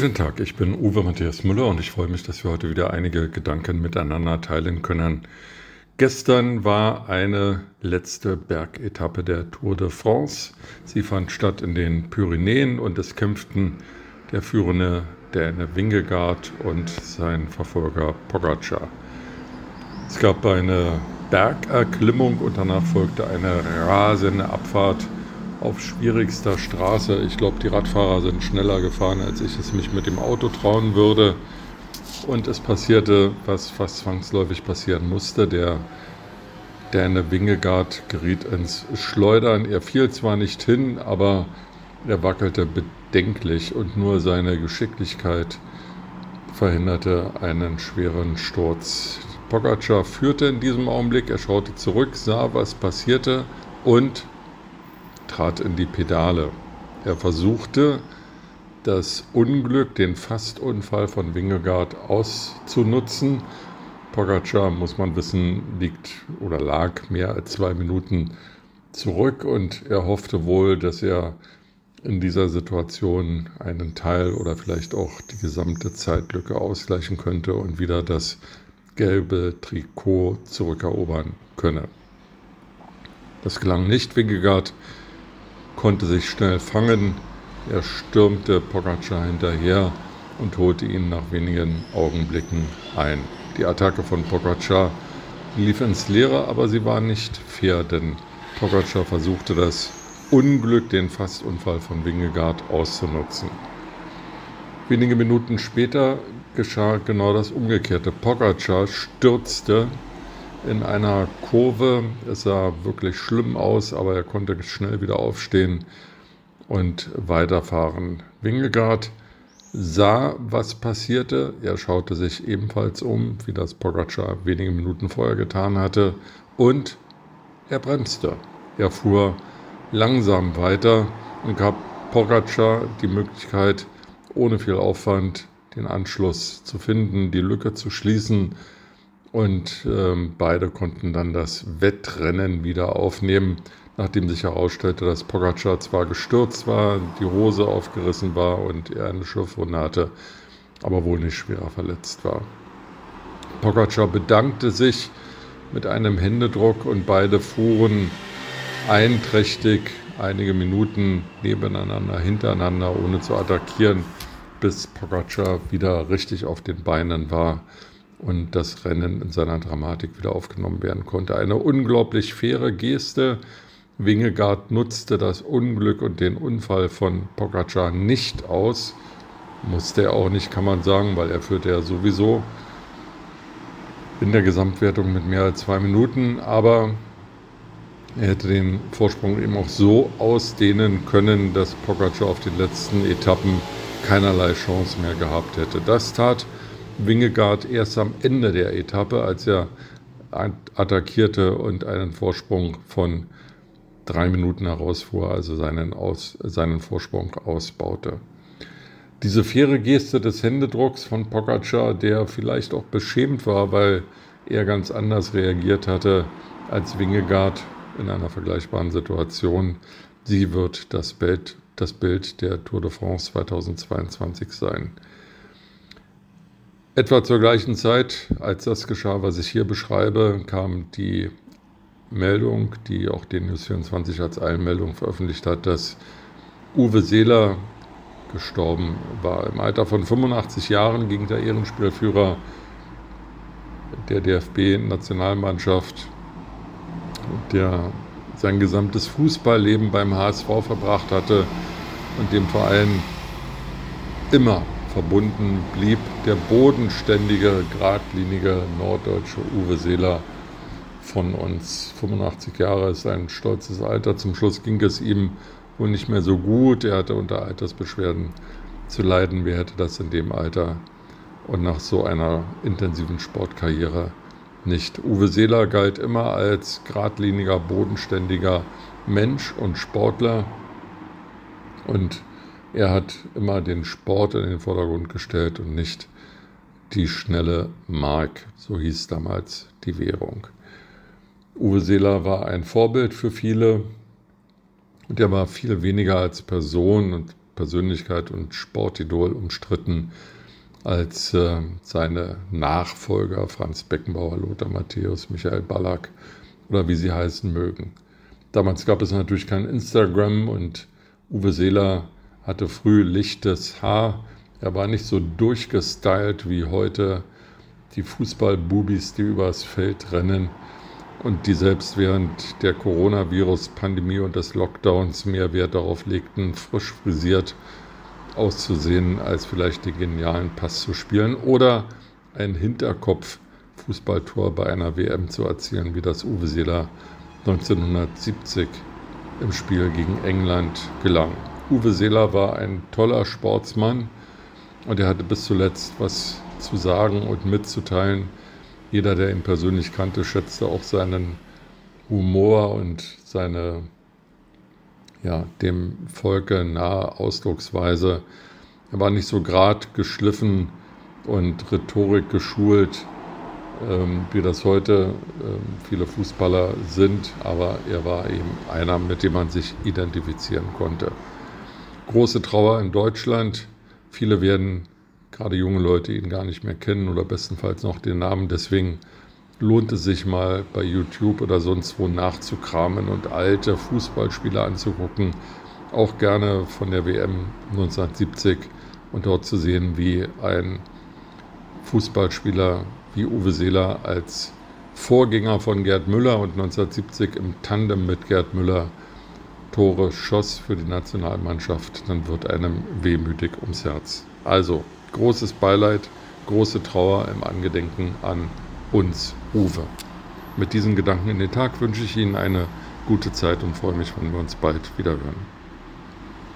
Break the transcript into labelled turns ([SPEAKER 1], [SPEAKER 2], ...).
[SPEAKER 1] Guten Tag, ich bin Uwe Matthias Müller und ich freue mich, dass wir heute wieder einige Gedanken miteinander teilen können. Gestern war eine letzte Bergetappe der Tour de France. Sie fand statt in den Pyrenäen und es kämpften der führende Däne Wingegaard und sein Verfolger Pogacar. Es gab eine Bergerklimmung und danach folgte eine rasende Abfahrt auf schwierigster Straße. Ich glaube, die Radfahrer sind schneller gefahren, als ich es mich mit dem Auto trauen würde. Und es passierte, was fast zwangsläufig passieren musste. Der Däne Wingegaard geriet ins Schleudern. Er fiel zwar nicht hin, aber er wackelte bedenklich und nur seine Geschicklichkeit verhinderte einen schweren Sturz. Pogacar führte in diesem Augenblick, er schaute zurück, sah, was passierte und trat in die Pedale. Er versuchte, das Unglück, den Fastunfall von Wingegaard auszunutzen. Pogacar, muss man wissen, liegt oder lag mehr als zwei Minuten zurück und er hoffte wohl, dass er in dieser Situation einen Teil oder vielleicht auch die gesamte Zeitlücke ausgleichen könnte und wieder das gelbe Trikot zurückerobern könne. Das gelang nicht. Wingegaard konnte sich schnell fangen. Er stürmte Pogacar hinterher und holte ihn nach wenigen Augenblicken ein. Die Attacke von Pogacar lief ins Leere, aber sie war nicht fair, denn Pogacar versuchte das Unglück, den Fastunfall von Wingegaard auszunutzen. Wenige Minuten später geschah genau das Umgekehrte. Pogacar stürzte in einer Kurve. Es sah wirklich schlimm aus, aber er konnte schnell wieder aufstehen und weiterfahren. Wingegaard sah, was passierte. Er schaute sich ebenfalls um, wie das Pogacar wenige Minuten vorher getan hatte, und er bremste. Er fuhr langsam weiter und gab Pogacar die Möglichkeit, ohne viel Aufwand den Anschluss zu finden, die Lücke zu schließen und ähm, beide konnten dann das Wettrennen wieder aufnehmen, nachdem sich herausstellte, dass Pogacar zwar gestürzt war, die Hose aufgerissen war und er eine Schürfwunde hatte, aber wohl nicht schwerer verletzt war. Pogacar bedankte sich mit einem Händedruck und beide fuhren einträchtig einige Minuten nebeneinander, hintereinander, ohne zu attackieren, bis Pogacar wieder richtig auf den Beinen war und das Rennen in seiner Dramatik wieder aufgenommen werden konnte. Eine unglaublich faire Geste. Wingegaard nutzte das Unglück und den Unfall von Pogacar nicht aus. Musste er auch nicht, kann man sagen, weil er führte ja sowieso in der Gesamtwertung mit mehr als zwei Minuten. Aber er hätte den Vorsprung eben auch so ausdehnen können, dass Pogacar auf den letzten Etappen keinerlei Chance mehr gehabt hätte. Das tat Wingegaard erst am Ende der Etappe, als er attackierte und einen Vorsprung von drei Minuten herausfuhr, also seinen, Aus, seinen Vorsprung ausbaute. Diese faire Geste des Händedrucks von Pogacar, der vielleicht auch beschämt war, weil er ganz anders reagiert hatte als Wingegaard in einer vergleichbaren Situation, sie wird das Bild, das Bild der Tour de France 2022 sein. Etwa zur gleichen Zeit, als das geschah, was ich hier beschreibe, kam die Meldung, die auch den News 24 als Eilmeldung veröffentlicht hat, dass Uwe Seeler gestorben war. Im Alter von 85 Jahren ging der Ehrenspielführer der DFB-Nationalmannschaft, der sein gesamtes Fußballleben beim HSV verbracht hatte und dem Verein immer verbunden blieb der bodenständige, geradlinige norddeutsche Uwe Seeler von uns. 85 Jahre ist ein stolzes Alter. Zum Schluss ging es ihm wohl nicht mehr so gut. Er hatte unter Altersbeschwerden zu leiden. Wer hätte das in dem Alter und nach so einer intensiven Sportkarriere nicht? Uwe Seeler galt immer als geradliniger, bodenständiger Mensch und Sportler und er hat immer den Sport in den Vordergrund gestellt und nicht die schnelle Mark, so hieß damals die Währung. Uwe Seeler war ein Vorbild für viele und er war viel weniger als Person und Persönlichkeit und Sportidol umstritten als äh, seine Nachfolger Franz Beckenbauer, Lothar Matthäus, Michael Ballack oder wie sie heißen mögen. Damals gab es natürlich kein Instagram und Uwe Seeler hatte früh lichtes Haar. Er war nicht so durchgestylt wie heute die Fußballbubis, die übers Feld rennen und die selbst während der Coronavirus-Pandemie und des Lockdowns mehr Wert darauf legten, frisch frisiert auszusehen, als vielleicht den genialen Pass zu spielen oder ein Hinterkopf-Fußballtor bei einer WM zu erzielen, wie das Uwe Seeler 1970 im Spiel gegen England gelang. Uwe Seeler war ein toller Sportsmann und er hatte bis zuletzt was zu sagen und mitzuteilen. Jeder, der ihn persönlich kannte, schätzte auch seinen Humor und seine ja, dem Volke nahe Ausdrucksweise. Er war nicht so grad geschliffen und Rhetorik geschult, ähm, wie das heute ähm, viele Fußballer sind, aber er war eben einer, mit dem man sich identifizieren konnte. Große Trauer in Deutschland. Viele werden, gerade junge Leute, ihn gar nicht mehr kennen oder bestenfalls noch den Namen. Deswegen lohnt es sich mal bei YouTube oder sonst wo nachzukramen und alte Fußballspieler anzugucken. Auch gerne von der WM 1970 und dort zu sehen, wie ein Fußballspieler wie Uwe Seeler als Vorgänger von Gerd Müller und 1970 im Tandem mit Gerd Müller Tore schoss für die Nationalmannschaft, dann wird einem wehmütig ums Herz. Also großes Beileid, große Trauer im Angedenken an uns, Uwe. Mit diesen Gedanken in den Tag wünsche ich Ihnen eine gute Zeit und freue mich, wenn wir uns bald wieder hören.